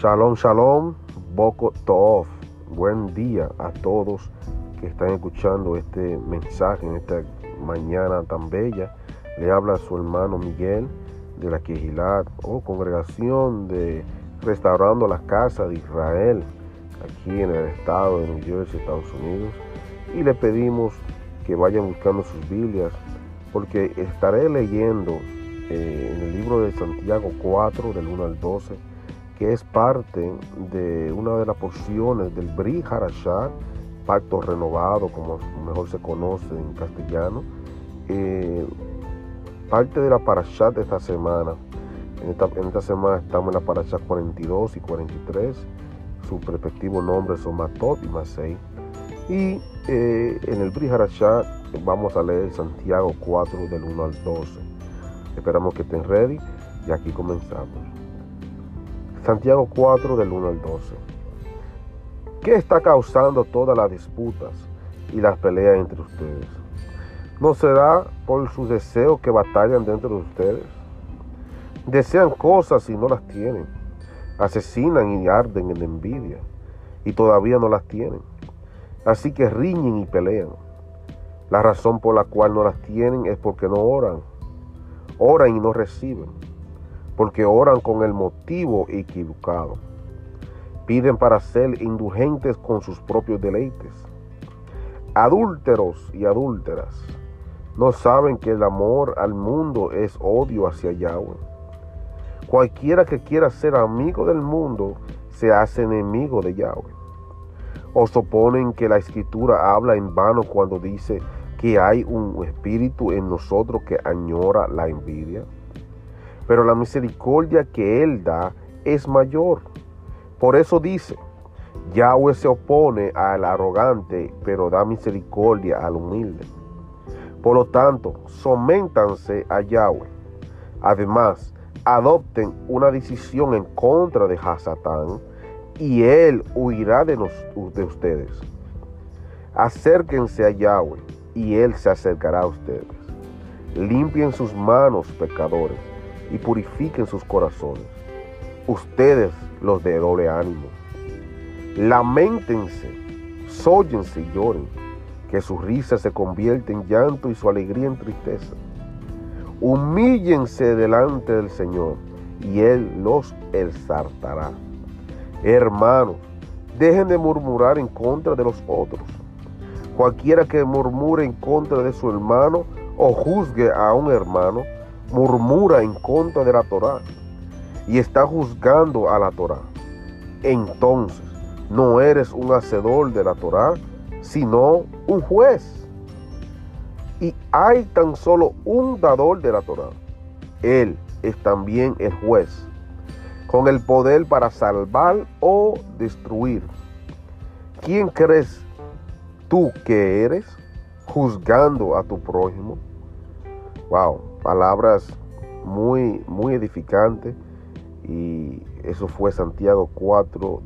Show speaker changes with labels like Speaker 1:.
Speaker 1: Shalom, shalom, Boko Tov. Buen día a todos que están escuchando este mensaje en esta mañana tan bella. Le habla su hermano Miguel de la Quejilat o congregación de Restaurando la Casa de Israel, aquí en el estado de New Jersey, Estados Unidos. Y le pedimos que vayan buscando sus Biblias, porque estaré leyendo eh, en el libro de Santiago 4, del 1 al 12, que es parte de una de las porciones del Bri Harashat, pacto renovado, como mejor se conoce en castellano. Eh, parte de la parashat de esta semana. En esta, semana estamos en la parashat 42 y 43. Su respectivo nombre son Matot y Masei. Y eh, en el Bri Harashat vamos a leer Santiago 4 del 1 al 12. Esperamos que estén ready y aquí comenzamos. Santiago 4 del 1 al 12. ¿Qué está causando todas las disputas y las peleas entre ustedes? ¿No será por sus deseos que batallan dentro de ustedes? Desean cosas y no las tienen. Asesinan y arden en envidia y todavía no las tienen. Así que riñen y pelean. La razón por la cual no las tienen es porque no oran. Oran y no reciben porque oran con el motivo equivocado. Piden para ser indulgentes con sus propios deleites. Adúlteros y adúlteras no saben que el amor al mundo es odio hacia Yahweh. Cualquiera que quiera ser amigo del mundo se hace enemigo de Yahweh. ¿O suponen que la escritura habla en vano cuando dice que hay un espíritu en nosotros que añora la envidia? Pero la misericordia que Él da es mayor. Por eso dice, Yahweh se opone al arrogante, pero da misericordia al humilde. Por lo tanto, soméntanse a Yahweh. Además, adopten una decisión en contra de Hasatán y él huirá de, de ustedes. Acérquense a Yahweh y él se acercará a ustedes. Limpien sus manos, pecadores y purifiquen sus corazones. Ustedes, los de doble ánimo, lamentense, sóllense y lloren, que su risa se convierta en llanto y su alegría en tristeza. Humíllense delante del Señor y Él los exaltará. Hermanos, dejen de murmurar en contra de los otros. Cualquiera que murmure en contra de su hermano o juzgue a un hermano, murmura en contra de la Torá y está juzgando a la Torá, entonces no eres un hacedor de la Torá, sino un juez. Y hay tan solo un dador de la Torá. Él es también el juez, con el poder para salvar o destruir. ¿Quién crees tú que eres juzgando a tu prójimo? Wow, palabras muy, muy edificantes. Y eso fue Santiago 4